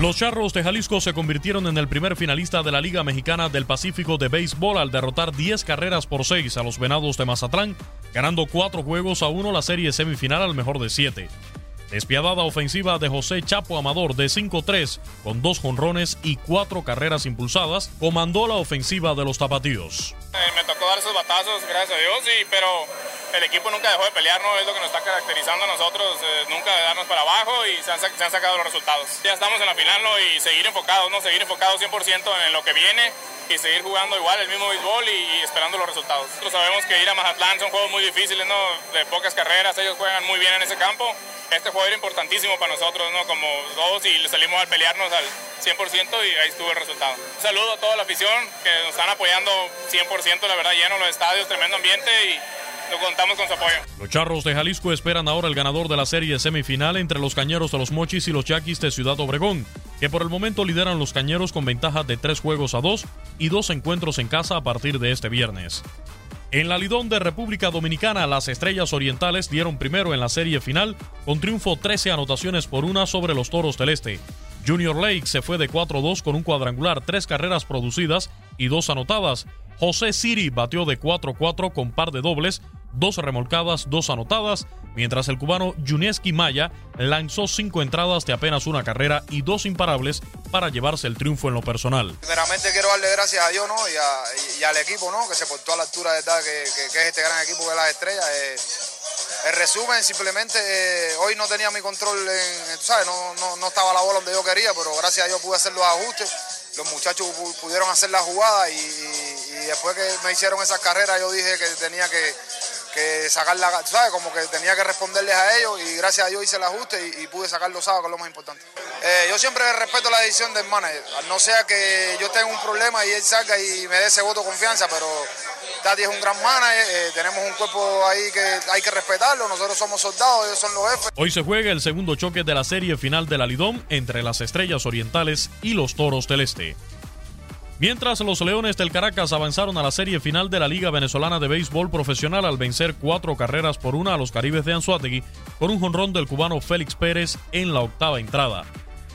Los Charros de Jalisco se convirtieron en el primer finalista de la Liga Mexicana del Pacífico de Béisbol al derrotar 10 carreras por 6 a los Venados de Mazatlán, ganando 4 juegos a 1 la serie semifinal al mejor de 7. Despiadada ofensiva de José Chapo Amador de 5-3 con dos jonrones y cuatro carreras impulsadas comandó la ofensiva de los tapatíos. Eh, me tocó dar esos batazos, gracias a Dios, y, pero el equipo nunca dejó de pelear, ¿no? es lo que nos está caracterizando a nosotros, eh, nunca de darnos para abajo y se han, se han, sacado los resultados. Ya estamos en la final ¿no? y seguir enfocados, ¿no? seguir enfocados 100% en lo que viene y seguir jugando igual el mismo béisbol y, y, esperando los resultados. Nosotros sabemos que ir a Mazatlán son juegos muy difíciles, ¿no? de pocas carreras, ellos juegan muy bien en ese campo. Este juego era importantísimo para nosotros, ¿no? como dos, y salimos a pelearnos al 100% y ahí estuvo el resultado. Un saludo a toda la afición que nos están apoyando 100%, la verdad, lleno los estadios, tremendo ambiente y contamos con su apoyo. Los Charros de Jalisco esperan ahora el ganador de la serie semifinal entre los Cañeros de los Mochis y los Yaquis de Ciudad Obregón, que por el momento lideran los Cañeros con ventaja de tres juegos a dos y dos encuentros en casa a partir de este viernes. En la Lidón de República Dominicana, las Estrellas Orientales dieron primero en la serie final con triunfo 13 anotaciones por una sobre los Toros del Este. Junior Lake se fue de 4-2 con un cuadrangular, tres carreras producidas y dos anotadas. José Siri batió de 4-4 con par de dobles, dos remolcadas, dos anotadas, mientras el cubano Junieski Maya lanzó cinco entradas de apenas una carrera y dos imparables para llevarse el triunfo en lo personal. Primeramente quiero darle gracias a Dios ¿no? y, a, y, al equipo ¿no? que se portó a la altura de tal, que, es este gran equipo de las estrellas. Eh, el resumen, simplemente eh, hoy no tenía mi control, en, ¿sabes? No, no, no estaba la bola donde yo quería, pero gracias a Dios pude hacer los ajustes. Los muchachos pudieron hacer la jugada y, y, después que me hicieron esas carreras yo dije que tenía que, que sacar la, ¿sabes? Como que tenía que responderles a ellos y gracias a Dios hice el ajuste y, y pude sacar los sábados, que es lo más importante. Eh, yo siempre respeto la decisión del manager, no sea que yo tenga un problema y él salga y me dé ese voto de confianza, pero Tati es un gran manager, eh, tenemos un cuerpo ahí que hay que respetarlo, nosotros somos soldados, ellos son los jefes. Hoy se juega el segundo choque de la serie final de la Lidón entre las Estrellas Orientales y los Toros del Este. Mientras los Leones del Caracas avanzaron a la serie final de la Liga Venezolana de Béisbol Profesional al vencer cuatro carreras por una a los Caribes de Anzuategui con un jonrón del cubano Félix Pérez en la octava entrada.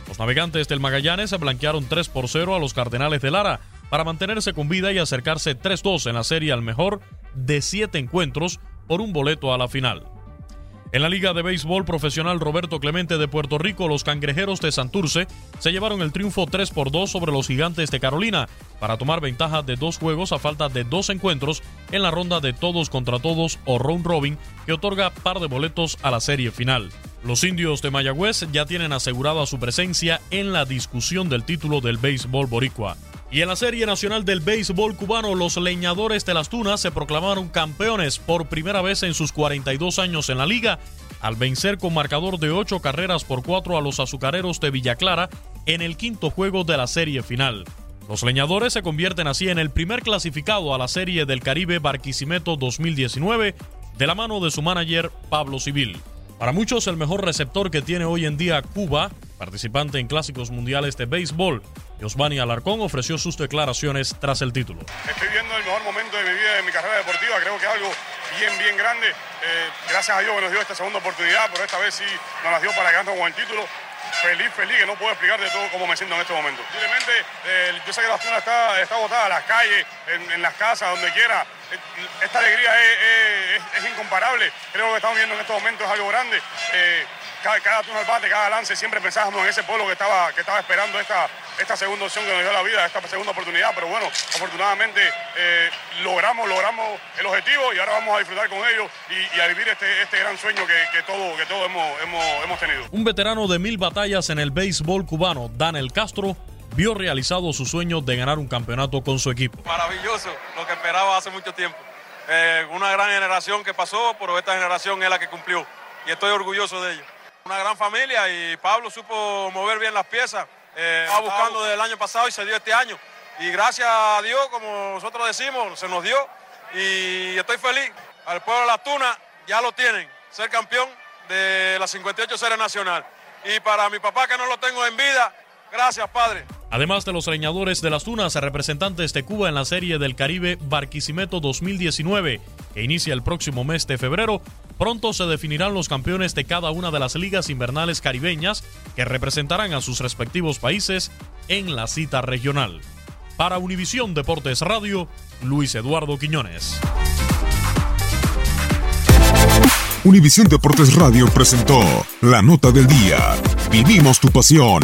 Los navegantes del Magallanes se blanquearon 3 por 0 a los Cardenales de Lara para mantenerse con vida y acercarse 3-2 en la serie al mejor de siete encuentros por un boleto a la final. En la Liga de Béisbol Profesional Roberto Clemente de Puerto Rico, los cangrejeros de Santurce se llevaron el triunfo 3 por 2 sobre los gigantes de Carolina para tomar ventaja de dos juegos a falta de dos encuentros en la ronda de todos contra todos o round robin que otorga par de boletos a la serie final. Los indios de Mayagüez ya tienen asegurada su presencia en la discusión del título del béisbol boricua. Y en la Serie Nacional del Béisbol Cubano, los leñadores de las Tunas se proclamaron campeones por primera vez en sus 42 años en la liga, al vencer con marcador de 8 carreras por 4 a los azucareros de Villa Clara en el quinto juego de la serie final. Los leñadores se convierten así en el primer clasificado a la Serie del Caribe Barquisimeto 2019 de la mano de su manager Pablo Civil. Para muchos el mejor receptor que tiene hoy en día Cuba, participante en clásicos mundiales de béisbol, Osvani Alarcón ofreció sus declaraciones tras el título. Estoy viendo el mejor momento de mi vida, de mi carrera deportiva. Creo que es algo bien, bien grande. Eh, gracias a Dios que nos dio esta segunda oportunidad, pero esta vez sí nos la dio para ganarnos con el título. Feliz, feliz, que no puedo explicar de todo cómo me siento en este momento. Simplemente, eh, yo sé que la zona está, está botada, en las calles, en, las casas, donde quiera. Eh, esta alegría es, incomparable. Creo que lo que estamos viendo en estos momentos es algo grande cada, turno al bate, cada lance, siempre pensábamos en ese pueblo que estaba, que estaba esperando esta, esta segunda opción que nos dio la vida, esta segunda oportunidad, pero bueno, afortunadamente eh, logramos, logramos el objetivo y ahora vamos a disfrutar con ellos y, a vivir este, este gran sueño que, todos que todo hemos, hemos, tenido. Un veterano de mil batallas en el béisbol cubano, Daniel Castro, vio realizado su sueño de ganar un campeonato con su equipo. Maravilloso, lo que esperaba hace mucho tiempo. Eh, una gran generación que pasó, pero esta generación es la que cumplió y estoy orgulloso de ello. Una gran familia y Pablo supo mover bien las piezas. Eh, estaba buscando desde el año pasado y se dio este año. Y gracias a Dios, como nosotros decimos, se nos dio. Y estoy feliz. Al pueblo de la Tuna ya lo tienen, ser campeón de la 58 Serie Nacional. Y para mi papá que no lo tengo en vida, gracias Padre. Además de los leñadores de las Tunas, representantes de Cuba en la Serie del Caribe Barquisimeto 2019, que inicia el próximo mes de febrero, pronto se definirán los campeones de cada una de las ligas invernales caribeñas que representarán a sus respectivos países en la cita regional. Para Univisión Deportes Radio, Luis Eduardo Quiñones. Univisión Deportes Radio presentó la nota del día. Vivimos tu pasión.